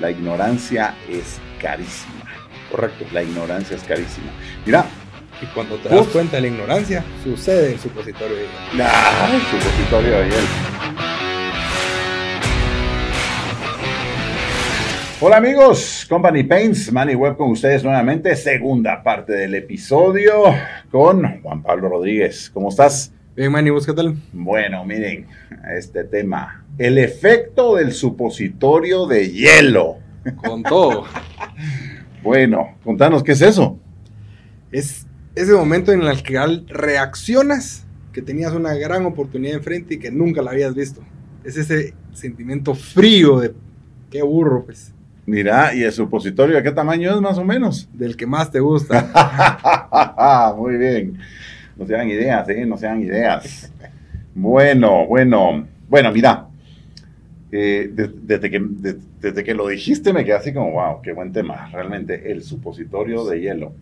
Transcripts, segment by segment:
La ignorancia es carísima. Correcto. La ignorancia es carísima. Mira, Y cuando te das cuenta de la ignorancia, sucede el supositorio de ¡ah! el supositorio de. Hola amigos, Company Paints, Manny Web con ustedes nuevamente, segunda parte del episodio con Juan Pablo Rodríguez. ¿Cómo estás? Bien, Manny, ¿vos qué tal? Bueno, miren, este tema, el efecto del supositorio de hielo. Con todo. Bueno, contanos, ¿qué es eso? es ese momento en el que al- reaccionas que tenías una gran oportunidad enfrente y que nunca la habías visto. Es ese sentimiento frío de qué burro, pues, Mira, ¿y el supositorio de qué tamaño es más o menos? del que más te gusta. Muy bien. No se hagan ideas, ¿eh? No se hagan ideas. Bueno, bueno. Bueno, mira. Eh, de- desde, que, de- desde que lo dijiste me quedé así como, wow, qué buen tema. Realmente, el supositorio de hielo.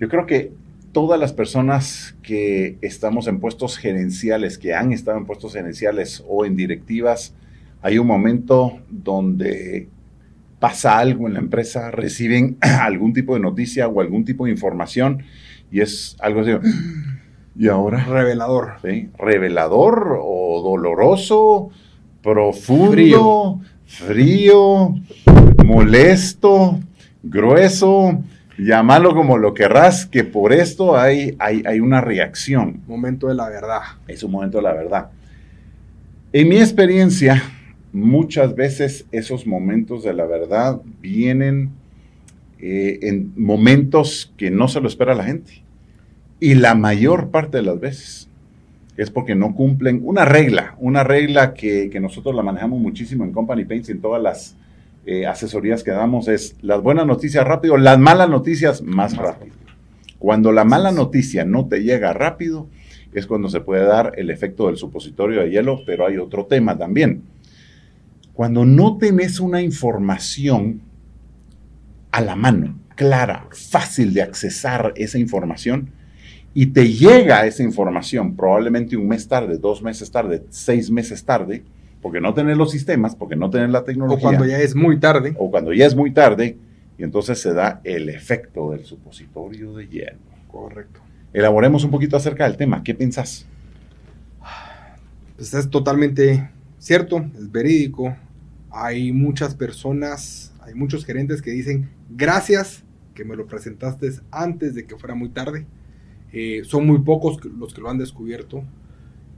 Yo creo que todas las personas que estamos en puestos gerenciales, que han estado en puestos gerenciales o en directivas, hay un momento donde pasa algo en la empresa, reciben algún tipo de noticia o algún tipo de información y es algo así. Y ahora, Revelador. ¿sí? revelador o doloroso, profundo, frío, molesto, grueso, llámalo como lo querrás, que por esto hay, hay, hay una reacción. Momento de la verdad. Es un momento de la verdad. En mi experiencia, muchas veces esos momentos de la verdad vienen eh, en momentos que no se lo espera la gente. Y la mayor parte de las veces es porque no cumplen una regla, una regla que, que nosotros la manejamos muchísimo en Company Paints y en todas las eh, asesorías que damos, es las buenas noticias rápido, las malas noticias más rápido. Cuando la mala noticia no te llega rápido, es cuando se puede dar el efecto del supositorio de hielo, pero hay otro tema también. Cuando no tenés una información a la mano, clara, fácil de accesar esa información, y te llega esa información probablemente un mes tarde, dos meses tarde, seis meses tarde, porque no tenés los sistemas, porque no tenés la tecnología, O cuando ya es muy tarde. o cuando ya es muy tarde, y entonces se da el efecto del supositorio de hielo. Correcto. Elaboremos un poquito acerca del tema. ¿Qué pensás? Pues es totalmente cierto, es verídico. Hay muchas personas, hay muchos gerentes que dicen, gracias que me lo presentaste antes de que fuera muy tarde. Eh, son muy pocos los que lo han descubierto.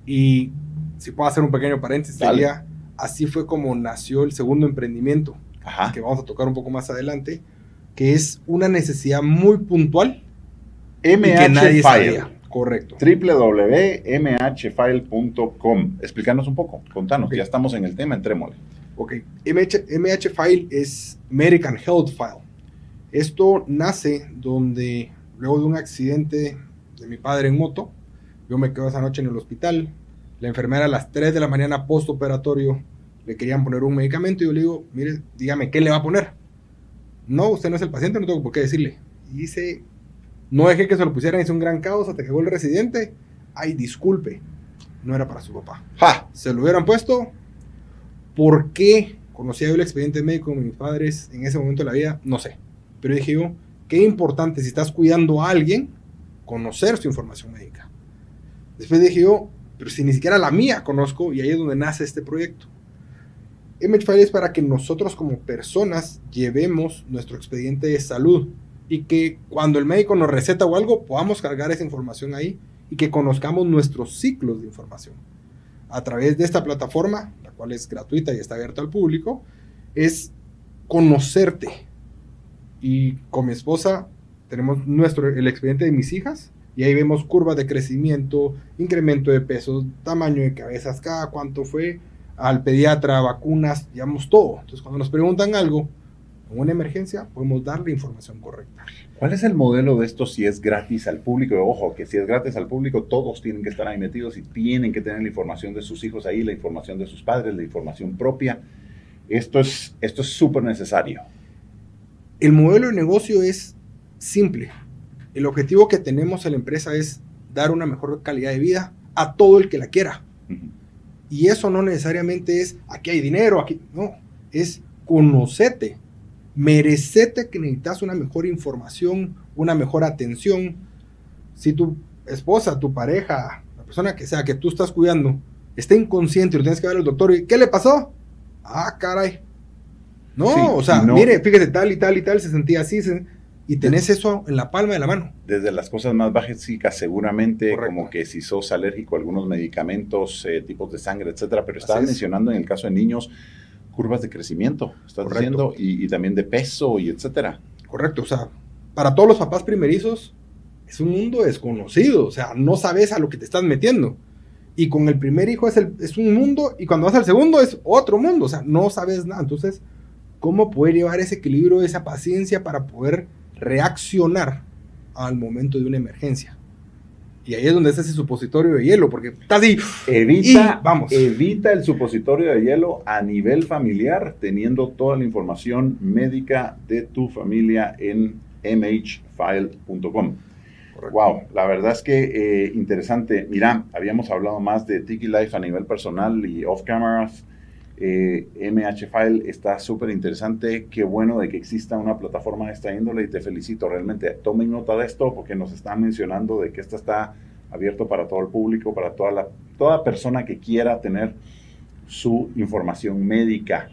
Y si puedo hacer un pequeño paréntesis, sería, así fue como nació el segundo emprendimiento, Ajá. que vamos a tocar un poco más adelante, que es una necesidad muy puntual y que nadie sabía. Correcto. www.mhfile.com. Explícanos un poco, contanos, Ok. ya estamos en el tema, entrémosle. Ok, MH, MH File es American Health File. Esto nace donde luego de un accidente de mi padre en moto, yo me quedo esa noche en el hospital. La enfermera a las 3 de la mañana postoperatorio le querían poner un medicamento y yo le digo, mire, dígame, ¿qué le va a poner? No, usted no es el paciente, no tengo por qué decirle. Y dice, no dejé que se lo pusieran, hice un gran caos hasta que llegó el residente. Ay, disculpe, no era para su papá ¡Ja! se lo hubieran puesto. ¿Por qué conocía yo el expediente médico de mis padres en ese momento de la vida? No sé. Pero dije yo, qué importante si estás cuidando a alguien, conocer su información médica. Después dije yo, pero si ni siquiera la mía conozco, y ahí es donde nace este proyecto. Image File es para que nosotros como personas llevemos nuestro expediente de salud y que cuando el médico nos receta o algo, podamos cargar esa información ahí y que conozcamos nuestros ciclos de información a través de esta plataforma, la cual es gratuita y está abierta al público, es conocerte. Y con mi esposa tenemos nuestro, el expediente de mis hijas y ahí vemos curvas de crecimiento, incremento de pesos, tamaño de cabezas, cada cuánto fue, al pediatra, vacunas, llevamos todo. Entonces cuando nos preguntan algo, en una emergencia, podemos dar la información correcta. ¿Cuál es el modelo de esto si es gratis al público? Ojo, que si es gratis al público, todos tienen que estar ahí metidos y tienen que tener la información de sus hijos ahí, la información de sus padres, la información propia. Esto es esto es súper necesario. El modelo de negocio es simple. El objetivo que tenemos en la empresa es dar una mejor calidad de vida a todo el que la quiera. Y eso no necesariamente es aquí hay dinero, aquí no, es conocete, merecete que necesitas una mejor información, una mejor atención. Si tu esposa, tu pareja, la persona que sea que tú estás cuidando, está inconsciente y lo tienes que ver al doctor y ¿qué le pasó? Ah, caray. No, o sea, mire, fíjate, tal y tal y tal, se sentía así, y tenés eso en la palma de la mano. Desde las cosas más básicas, seguramente, como que si sos alérgico a algunos medicamentos, eh, tipos de sangre, etcétera, pero estás mencionando en el caso de niños curvas de crecimiento, estás diciendo, y, y, también de peso y etcétera. Correcto, o sea, para todos los papás primerizos es un mundo desconocido, o sea, no sabes a lo que te estás metiendo. Y con el primer hijo es, el, es un mundo, y cuando vas al segundo es otro mundo, o sea, no sabes nada. Entonces, ¿cómo poder llevar ese equilibrio, esa paciencia para poder reaccionar al momento de una emergencia? Y ahí es donde está ese supositorio de hielo, porque está así. Evita, vamos. evita el supositorio de hielo a nivel familiar, teniendo toda la información médica de tu familia en mhfile.com. Wow, la verdad es que eh, interesante. Mira, habíamos hablado más de Tiki Life a nivel personal y off cameras. Eh, MH File está súper interesante. Qué bueno de que exista una plataforma de esta índole y te felicito. Realmente tomen nota de esto porque nos están mencionando de que esto está abierto para todo el público, para toda, la, toda persona que quiera tener su información médica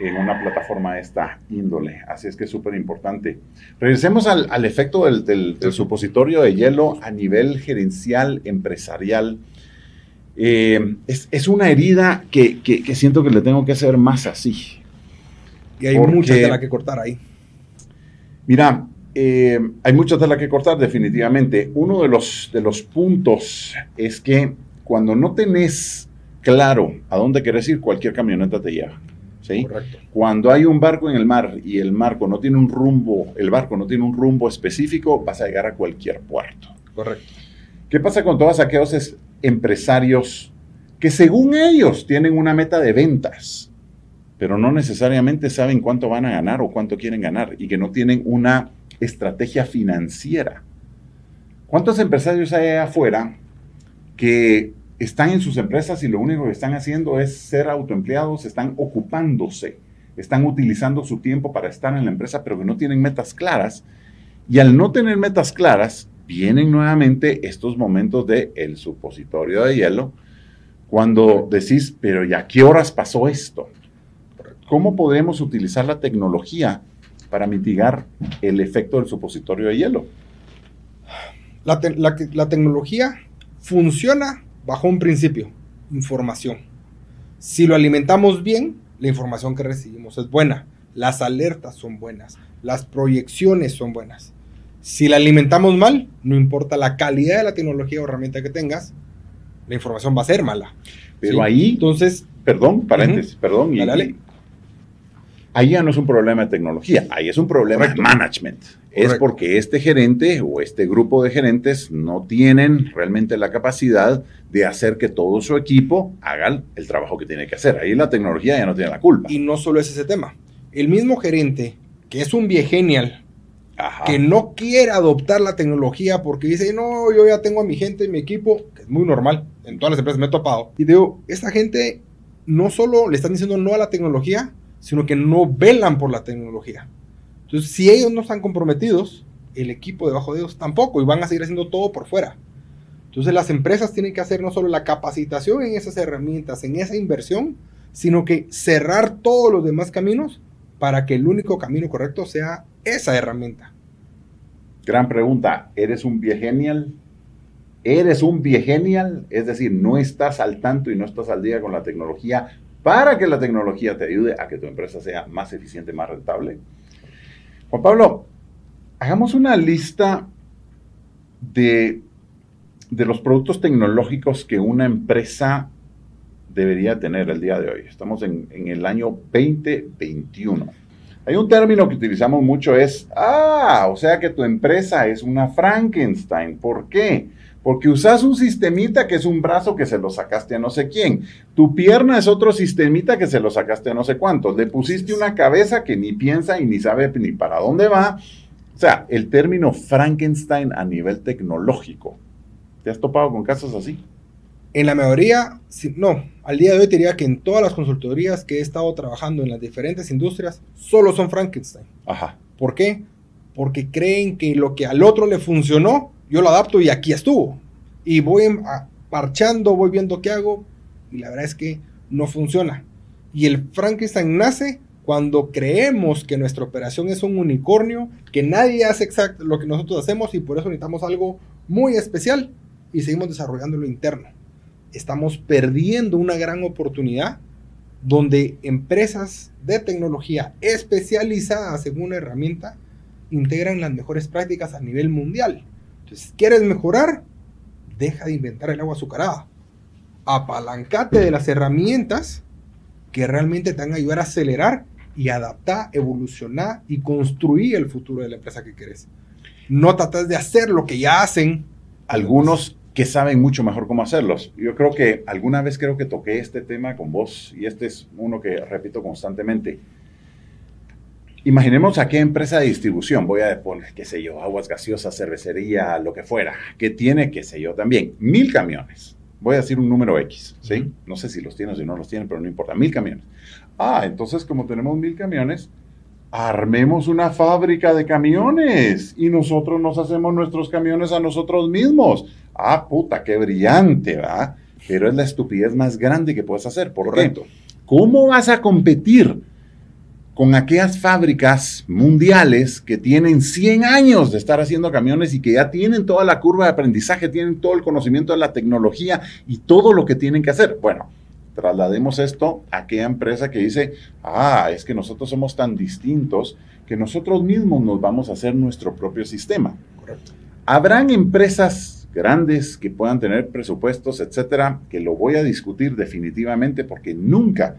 en una plataforma de esta índole. Así es que es súper importante. Regresemos al, efecto del, supositorio de hielo a nivel gerencial, empresarial. Eh, es, una herida que, siento que le tengo que hacer más así. Y hay mucha tela que cortar ahí. Mira, eh, hay mucha tela que cortar definitivamente. Uno de los, de los puntos es que cuando no tenés claro a dónde quieres ir, cualquier camioneta te lleva. Cuando hay un barco en el mar y el barco no tiene un rumbo, el barco no tiene un rumbo específico, vas a llegar a cualquier puerto. Correcto. ¿Qué pasa con todos aquellos empresarios que según ellos tienen una meta de ventas, pero no necesariamente saben cuánto van a ganar o cuánto quieren ganar y que no tienen una estrategia financiera? ¿Cuántos empresarios hay afuera que están en sus empresas y lo único que están haciendo es ser autoempleados, están ocupándose, están utilizando su tiempo para estar en la empresa, pero que no tienen metas claras. Y al no tener metas claras, vienen nuevamente estos momentos de el supositorio de hielo, cuando decís, pero ¿ya qué horas pasó esto? ¿Cómo podemos utilizar la tecnología para mitigar el efecto del supositorio de hielo? La tecnología funciona bajo un principio, información. Si lo alimentamos bien, la información que recibimos es buena, las alertas son buenas, las proyecciones son buenas. Si la alimentamos mal, no importa la calidad de la tecnología o herramienta que tengas, la información va a ser mala. Pero ahí, entonces, perdón, paréntesis, perdón, y, ahí ya no es un problema de tecnología, ahí es un problema de management. Es porque este gerente o este grupo de gerentes no tienen realmente la capacidad de hacer que todo su equipo haga el trabajo que tiene que hacer. Ahí la tecnología ya no tiene la culpa. Y no solo es ese tema. El mismo gerente, que es un viegenial, que no quiere adoptar la tecnología porque dice, no, yo ya tengo a mi gente, mi equipo, que es muy normal, en todas las empresas me he topado. Y digo, esta gente no solo le están diciendo no a la tecnología, sino que no velan por la tecnología. Entonces, si ellos no están comprometidos, el equipo debajo de ellos tampoco, y van a seguir haciendo todo por fuera. Entonces, las empresas tienen que hacer no solo la capacitación en esas herramientas, en esa inversión, sino que cerrar todos los demás caminos para que el único camino correcto sea esa herramienta. Gran pregunta, ¿eres un viegenial? ¿Eres un viegenial? Es decir, no estás al tanto y no estás al día con la tecnología para que la tecnología te ayude a que tu empresa sea más eficiente, más rentable. Juan Pablo, hagamos una lista de, de los productos tecnológicos que una empresa debería tener el día de hoy. Estamos en, el año 2021. Hay un término que utilizamos mucho, es, ah, o sea que tu empresa es una Frankenstein. ¿Por qué? Porque usas un sistemita que es un brazo que se lo sacaste a no sé quién. Tu pierna es otro sistemita que se lo sacaste a no sé cuántos. Le pusiste una cabeza que ni piensa y ni sabe ni para dónde va. O sea, el término Frankenstein a nivel tecnológico. ¿Te has topado con casos así? En la mayoría, no, al día de hoy te diría que en todas las consultorías que he estado trabajando en las diferentes industrias, solo son Frankenstein. Ajá. ¿Por qué? Porque creen que lo que al otro le funcionó, yo lo adapto y aquí estuvo. Y voy parchando, voy viendo qué hago, y la verdad es que no funciona. Y el Frankenstein nace cuando creemos que nuestra operación es un unicornio, que nadie hace exacto lo que nosotros hacemos y por eso necesitamos algo muy especial y seguimos desarrollando lo interno. Estamos perdiendo una gran oportunidad donde empresas de tecnología especializadas en una herramienta integran las mejores prácticas a nivel mundial. Entonces, ¿quieres mejorar? Deja de inventar el agua azucarada. Apalancate de las herramientas que realmente te van a ayudar a acelerar y adaptar, evolucionar y construir el futuro de la empresa que querés. No tratas de hacer lo que ya hacen. Algunos que saben mucho mejor cómo hacerlos. Yo creo que alguna vez creo que toqué este tema con vos y este es uno que repito constantemente. Imaginemos a qué empresa de distribución, voy a poner, qué sé yo, aguas gaseosas, cervecería, lo que fuera, que tiene, qué sé yo, también, mil camiones. Voy a decir un número X, ¿sí? No sé si los tiene o si no los tiene, pero no importa, mil camiones. Ah, entonces como tenemos mil camiones, armemos una fábrica de camiones y nosotros nos hacemos nuestros camiones a nosotros mismos. Ah, puta, qué brillante, ¿verdad? Pero es la estupidez más grande que puedes hacer. ¿Por qué? ¿Cómo vas a competir con aquellas fábricas mundiales que tienen 100 años de estar haciendo camiones y que ya tienen toda la curva de aprendizaje, tienen todo el conocimiento de la tecnología y todo lo que tienen que hacer? Bueno, traslademos esto a aquella empresa que dice, ah, es que nosotros somos tan distintos que nosotros mismos nos vamos a hacer nuestro propio sistema. Correcto. Habrán empresas grandes que puedan tener presupuestos, etcétera, que lo voy a discutir definitivamente porque nunca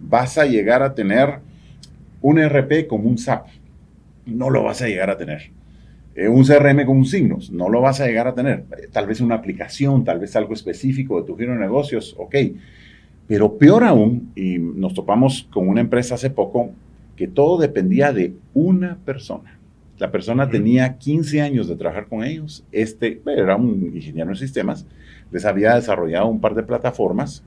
vas a llegar a tener un RP como un SAP. No lo vas a llegar a tener. Eh, un CRM con un signos, no lo vas a llegar a tener. Tal vez una aplicación, tal vez algo específico de tu giro de negocios, ok pero peor aún, y nos topamos con una empresa hace poco, que todo dependía de una persona. La persona tenía 15 años de trabajar con ellos. Este era un ingeniero en sistemas. Les había desarrollado un par de plataformas.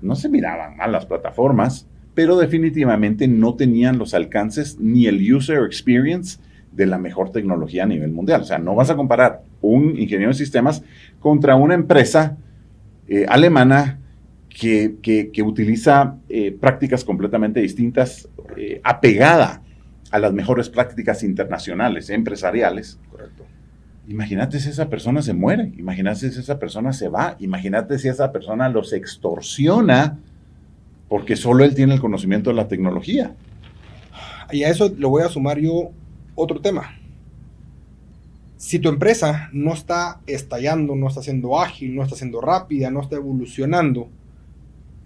No se miraban mal las plataformas, pero definitivamente no tenían los alcances ni el user experience de la mejor tecnología a nivel mundial. O sea, no vas a comparar un ingeniero en sistemas contra una empresa eh, alemana que, utiliza eh, prácticas completamente distintas, eh, apegada a las mejores prácticas internacionales, empresariales. Correcto. Imagínate si esa persona se muere, imagínate si esa persona se va, imagínate si esa persona los extorsiona porque solo él tiene el conocimiento de la tecnología. Y a eso lo voy a sumar yo otro tema. Si tu empresa no está estallando, no está siendo ágil, no está siendo rápida, no está evolucionando,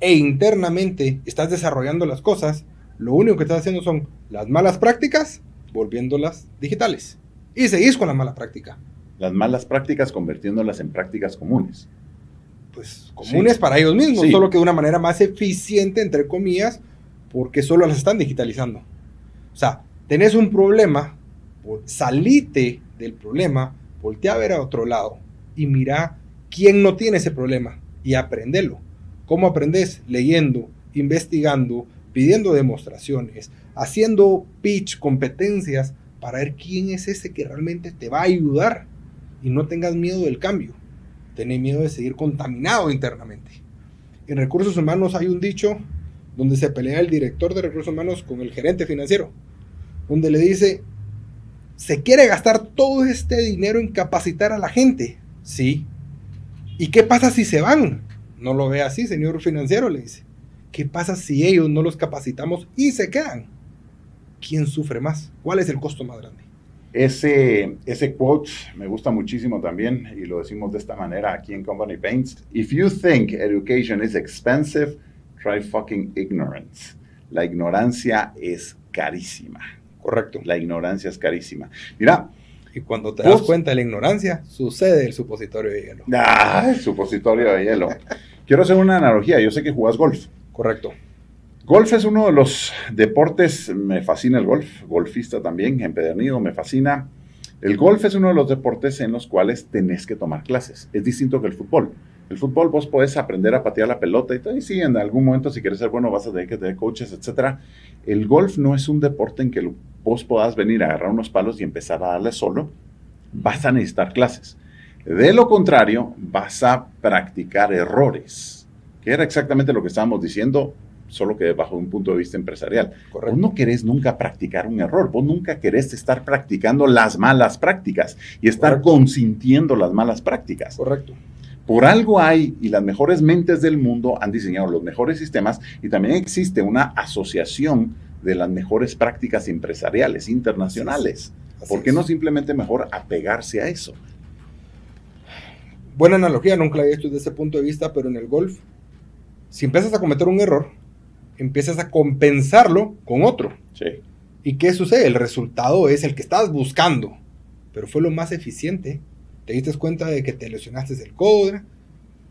e internamente estás desarrollando las cosas, lo único que estás haciendo son las malas prácticas, volviéndolas digitales. Y seguís con la mala práctica. Las malas prácticas convirtiéndolas en prácticas comunes. Pues comunes para ellos mismos, solo que de una manera más eficiente, entre comillas, porque solo las están digitalizando. O sea, tenés un problema, salite del problema, voltea a ver a otro lado y mira quién no tiene ese problema y aprendelo. ¿Cómo aprendes? Leyendo, investigando, pidiendo demostraciones, haciendo pitch, competencias, para ver quién es ese que realmente te va a ayudar. Y no tengas miedo del cambio. Tenés miedo de seguir contaminado internamente. En recursos humanos hay un dicho donde se pelea el director de recursos humanos con el gerente financiero, donde le dice, se quiere gastar todo este dinero en capacitar a la gente. Sí. ¿Y qué pasa si se van? No lo ve así, señor financiero, le dice. ¿Qué pasa si ellos no los capacitamos y se quedan? ¿Quién sufre más? ¿Cuál es el costo más grande? Ese, ese quote me gusta muchísimo también y lo decimos de esta manera aquí en Company Paints. If you think education is expensive, try fucking ignorance. La ignorancia es carísima. Correcto. La ignorancia es carísima. Mira, y cuando te das cuenta de la ignorancia, sucede el supositorio de hielo. Ah, el supositorio de hielo. Quiero hacer una analogía. Yo sé que jugás golf. Correcto. Golf es uno de los deportes, me fascina el golf, golfista también, empedernido, me fascina. El golf es uno de los deportes en los cuales tenés que tomar clases. Es distinto que el fútbol. El fútbol vos podés aprender a patear la pelota y todo, y sí, en algún momento si quieres ser bueno vas a tener que tener coaches, etc. El golf no es un deporte en que vos podás venir a agarrar unos palos y empezar a darle solo. Vas a necesitar clases. De lo contrario, vas a practicar errores, que era exactamente lo que estábamos diciendo solo que bajo un punto de vista empresarial. Vos no querés nunca practicar un error, vos nunca querés estar practicando las malas prácticas y estar consintiendo las malas prácticas. Correcto. Por algo hay, y las mejores mentes del mundo han diseñado los mejores sistemas, y también existe una asociación de las mejores prácticas empresariales internacionales. ¿Por qué no simplemente mejor apegarse a eso? Buena analogía, nunca la había hecho desde ese punto de vista, pero en el golf, si empiezas a cometer un error, empiezas a compensarlo con otro. Sí. ¿Y qué sucede? El resultado es el que estabas buscando, pero fue lo más eficiente. Te diste cuenta de que te lesionaste el codo,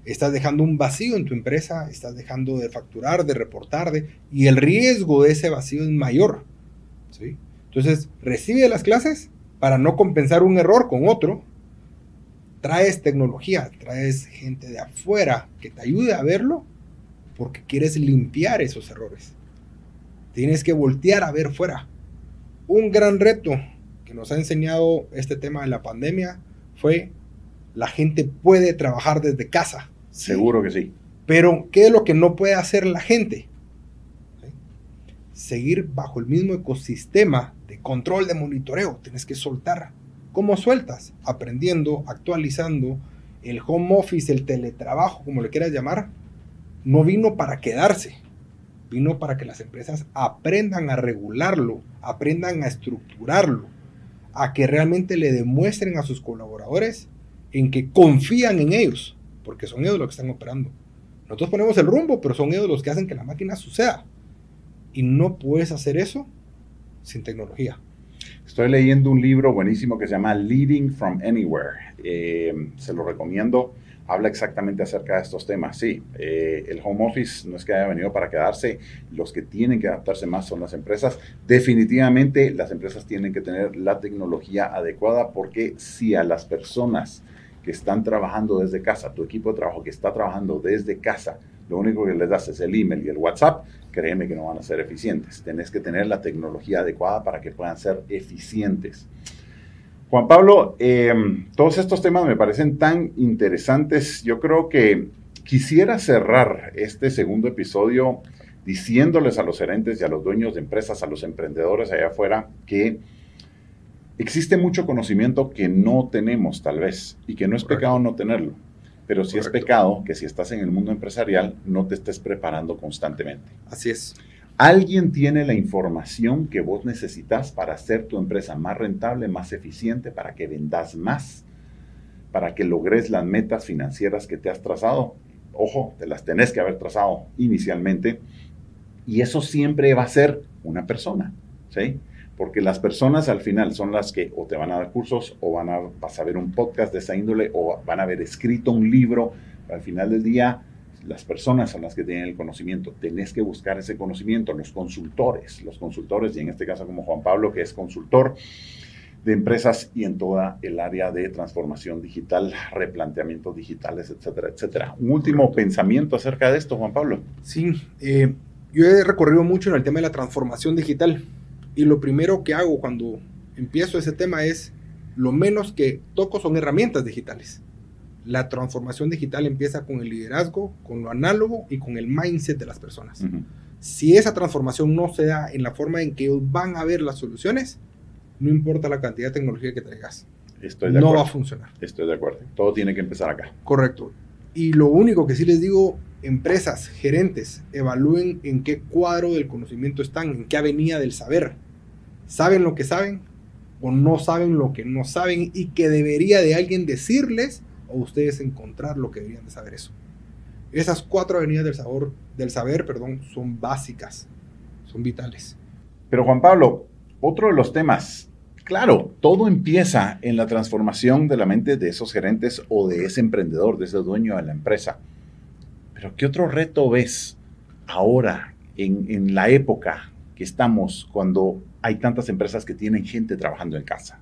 estás dejando un vacío en tu empresa, estás dejando de facturar, de reportar, de, y el riesgo de ese vacío es mayor. ¿sí? Entonces, recibe las clases para no compensar un error con otro. Traes tecnología, traes gente de afuera que te ayude a verlo porque quieres limpiar esos errores. Tienes que voltear a ver fuera. Un gran reto que nos ha enseñado este tema de la pandemia fue la gente puede trabajar desde casa. Seguro que sí. Pero, ¿qué es lo que no puede hacer la gente? Seguir bajo el mismo ecosistema de control, de monitoreo. Tienes que soltar. ¿Cómo sueltas? Aprendiendo, actualizando. El home office, el teletrabajo, como le quieras llamar, no vino para quedarse, vino para que las empresas aprendan a regularlo, aprendan a estructurarlo, a que realmente le demuestren a sus colaboradores en que confían en ellos, porque son ellos los que están operando. Nosotros ponemos el rumbo, pero son ellos los que hacen que la máquina suceda. Y no puedes hacer eso sin tecnología. Estoy leyendo un libro buenísimo que se llama Leading from Anywhere. Eh, se lo recomiendo habla exactamente acerca de estos temas. Sí, eh, el home office no es que haya venido para quedarse, los que tienen que adaptarse más son las empresas. Definitivamente las empresas tienen que tener la tecnología adecuada porque si a las personas que están trabajando desde casa, tu equipo de trabajo que está trabajando desde casa, lo único que les das es el email y el WhatsApp, créeme que no van a ser eficientes. Tenés que tener la tecnología adecuada para que puedan ser eficientes. Juan Pablo, em, todos estos temas me parecen tan interesantes. Yo creo que quisiera cerrar este segundo episodio diciéndoles a los gerentes y a los dueños de empresas, a los emprendedores allá afuera, que existe mucho conocimiento que no tenemos tal vez y que no es pecado no tenerlo. Pero sí es pecado que si estás en el mundo empresarial no te estés preparando constantemente. Así es. Alguien tiene la información que vos necesitas para hacer tu empresa más rentable, más eficiente, para que vendas más, para que logres las metas financieras que te has trazado. Ojo, te las tenés que haber trazado inicialmente. Y eso siempre va a ser una persona, ¿sí? Porque las personas al final son las que o te van a dar cursos o van a, vas a ver un podcast de esa índole o van a haber escrito un libro. Al final del día, las personas son las que tienen el conocimiento. Tenés que buscar ese conocimiento, los consultores, los consultores, y en este caso como Juan Pablo, que es consultor de empresas y en toda el área de transformación digital, replanteamientos digitales, etcétera, etcétera. Un último pensamiento acerca de esto, Juan Pablo. Sí, eh, yo he recorrido mucho en el tema de la transformación digital y lo primero que hago cuando empiezo ese tema es, lo menos que toco son herramientas digitales la transformación digital empieza con el liderazgo, con lo análogo y con el mindset de las personas. Si esa transformación no se da en la forma en que ellos van a ver las soluciones, no importa la cantidad de tecnología que traigas. Estoy de no va a funcionar. Estoy de acuerdo. Todo tiene que empezar acá. Correcto. Y lo único que sí les digo, empresas, gerentes, evalúen en qué cuadro del conocimiento están, en qué avenida del saber. ¿Saben lo que saben o no saben lo que no saben y que debería de alguien decirles o ustedes encontrar lo que deberían de saber eso. Esas cuatro avenidas del, sabor, del saber perdón, son básicas, son vitales. Pero Juan Pablo, otro de los temas, claro, todo empieza en la transformación de la mente de esos gerentes o de ese emprendedor, de ese dueño de la empresa. Pero ¿qué otro reto ves ahora, en, en la época que estamos, cuando hay tantas empresas que tienen gente trabajando en casa?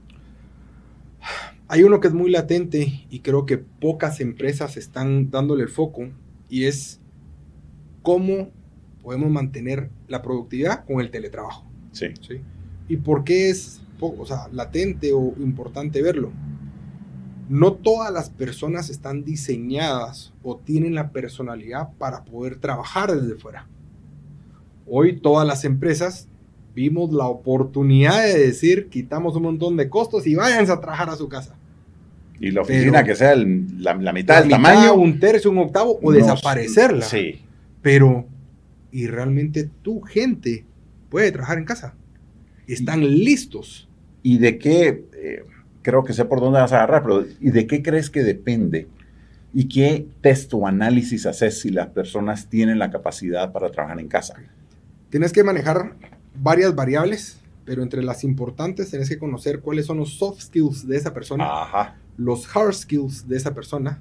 Hay uno que es muy latente y creo que pocas empresas están dándole el foco y es cómo podemos mantener la productividad con el teletrabajo. Sí. ¿sí? ¿Y por qué es poco, o sea, latente o importante verlo? No todas las personas están diseñadas o tienen la personalidad para poder trabajar desde fuera. Hoy todas las empresas vimos la oportunidad de decir quitamos un montón de costos y váyanse a trabajar a su casa. Y la oficina Pero- que sea el- la, la mitad del tamaño. un tercio, un octavo o no- desaparecerla. Sí. Pero, y realmente tu gente puede trabajar en casa. Están listos. ¿Y de qué? eh, creo que sé por dónde vas a agarrar, pero ¿y de qué crees que depende? ¿Y qué test o análisis haces si las personas tienen la capacidad para trabajar en casa? Tienes que manejar varias variables, pero entre las importantes tienes que conocer cuáles son los soft skills de esa persona, Ajá. Los hard skills de esa persona,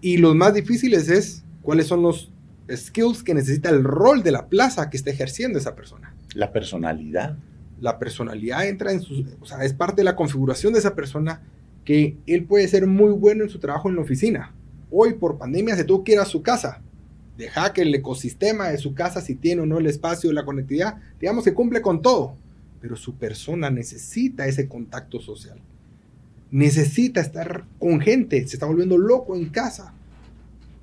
y los más difíciles es cuáles son los skills que necesita el rol de la plaza que está ejerciendo esa persona. La personalidad. La personalidad entra en su, o sea, es parte de la configuración de esa persona que él puede ser muy bueno en su trabajo en la oficina. Hoy por pandemia se tuvo que ir a su casa. Deja que el ecosistema de su casa, si tiene o no el espacio, la conectividad, digamos que cumple con todo. Pero su persona necesita ese contacto social. Necesita estar con gente. Se está volviendo loco en casa.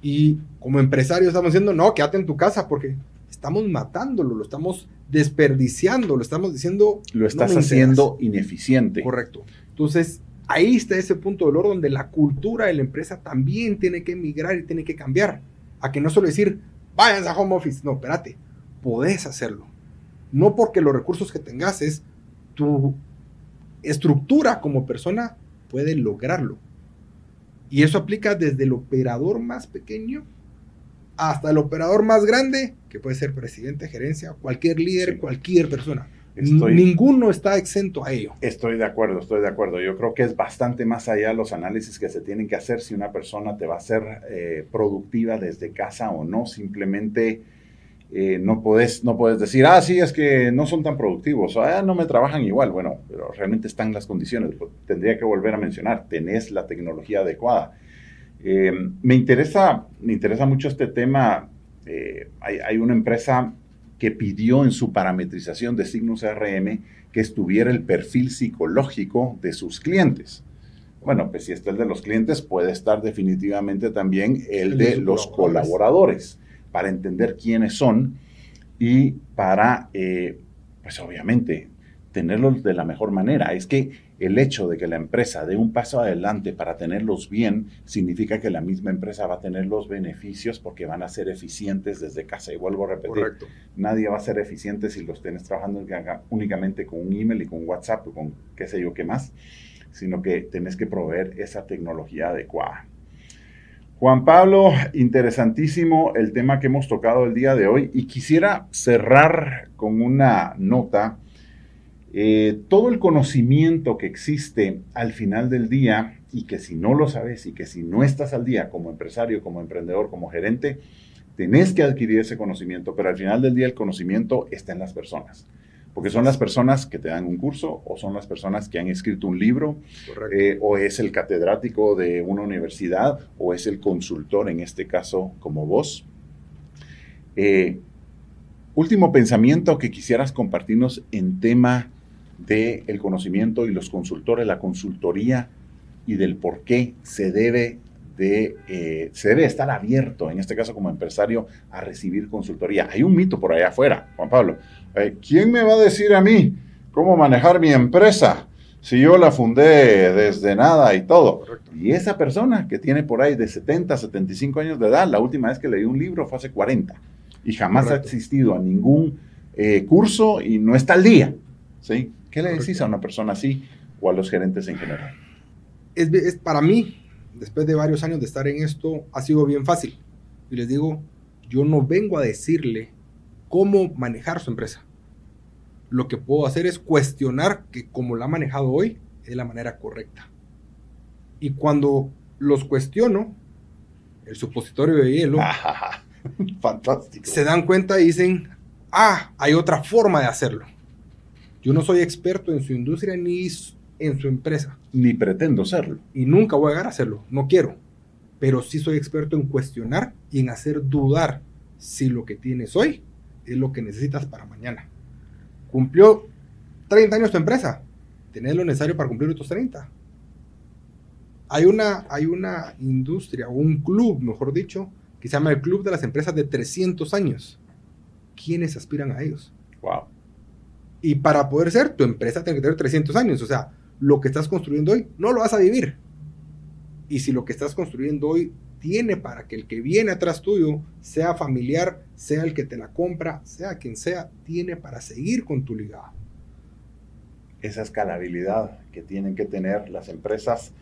Y como empresario estamos diciendo, no, quédate en tu casa porque estamos matándolo, lo estamos desperdiciando, lo estamos diciendo. Lo estás "No me haciendo ineficiente. Correcto. Entonces, ahí está ese punto de dolor donde la cultura de la empresa también tiene que migrar y tiene que cambiar. A que no solo decir, vayan a home office. No, espérate, podés hacerlo. No porque los recursos que tengas es tu estructura como persona puede lograrlo. Y eso aplica desde el operador más pequeño hasta el operador más grande, que puede ser presidente, gerencia, cualquier líder, Sí. cualquier persona. Estoy- Ninguno está exento a ello. Estoy de acuerdo, estoy de acuerdo. Yo creo que es bastante más allá los análisis que se tienen que hacer si una persona te va a ser eh, productiva desde casa o no. Simplemente eh, no, puedes, no puedes decir, ah, sí, es que no son tan productivos, ah, no me trabajan igual. Bueno, pero realmente están las condiciones. Tendría que volver a mencionar, tenés la tecnología adecuada. Eh, me, interesa, me interesa mucho este tema. Eh, hay, hay una empresa que pidió en su parametrización de signos RM que estuviera el perfil psicológico de sus clientes. Bueno, pues si está el de los clientes, puede estar definitivamente también el, El de, los colaboradores. Para entender quiénes son y para, eh, pues obviamente, tenerlos de la mejor manera. Es que el hecho de que la empresa dé un paso adelante para tenerlos bien, significa que la misma empresa va a tener los beneficios porque van a ser eficientes desde casa. Y vuelvo a repetir, Correcto. nadie va a ser eficiente si los tienes trabajando única- únicamente con un email y con WhatsApp o con qué sé yo qué más, sino que tenés que proveer esa tecnología adecuada. Juan Pablo, interesantísimo el tema que hemos tocado el día de hoy y quisiera cerrar con una nota. Eh, todo el conocimiento que existe al final del día y que si no lo sabes y que si no estás al día como empresario, como emprendedor, como gerente, tenés que adquirir ese conocimiento, pero al final del día el conocimiento está en las personas. Porque son las personas que te dan un curso o son las personas que han escrito un libro eh, o es el catedrático de una universidad o es el consultor, en este caso como vos. Eh, último pensamiento que quisieras compartirnos en tema del el conocimiento y los consultores, la consultoría y del por qué se debe de, eh, se debe estar abierto, en este caso como empresario, a recibir consultoría. Hay un mito por allá afuera, Juan Pablo. Eh, ¿Quién me va a decir a mí cómo manejar mi empresa si yo la fundé desde nada y todo? Correcto. Y esa persona que tiene por ahí de 70, 75 años de edad, la última vez que leí un libro fue hace 40 y jamás Correcto. ha asistido a ningún eh, curso y no está al día. ¿sí? ¿Qué le Correcto. decís a una persona así o a los gerentes en general? es, es- para mí, después de varios años de estar en esto, ha sido bien fácil. Y les digo, yo no vengo a decirle cómo manejar su empresa. Lo que puedo hacer es cuestionar que como la ha manejado hoy es la manera correcta. Y cuando los cuestiono, el supositorio de hielo, Fantástico. se dan cuenta y dicen, ah, hay otra forma de hacerlo. Yo no soy experto en su industria ni en su empresa. Ni pretendo serlo. Y nunca voy a llegar a hacerlo, no quiero. Pero sí soy experto en cuestionar y en hacer dudar si lo que tienes hoy es lo que necesitas para mañana. Cumplió 30 años tu empresa, tenés lo necesario para cumplir otros 30. Hay una, hay una industria, o un club, mejor dicho, que se llama el Club de las Empresas de 300 años. ¿Quiénes aspiran a ellos? Wow. Y para poder ser, tu empresa tiene que tener 300 años. O sea, lo que estás construyendo hoy no lo vas a vivir. Y si lo que estás construyendo hoy tiene para que el que viene atrás tuyo, sea familiar, sea el que te la compra, sea quien sea, tiene para seguir con tu ligado. Esa escalabilidad que tienen que tener las empresas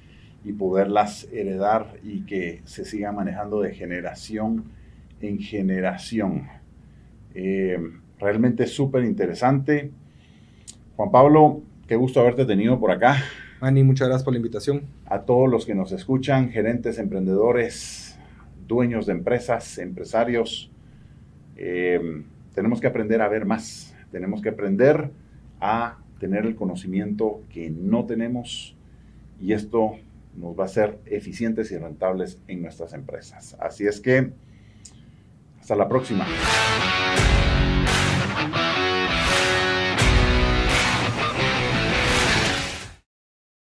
y poderlas heredar y que se siga manejando de generación en generación. Eh, realmente súper interesante. Juan Pablo, qué gusto haberte tenido por acá. Ani, muchas gracias por la invitación. A todos los que nos escuchan, gerentes, emprendedores, dueños de empresas, empresarios, eh, tenemos que aprender a ver más. Tenemos que aprender a tener el conocimiento que no tenemos y esto nos va a hacer eficientes y rentables en nuestras empresas. Así es que, hasta la próxima.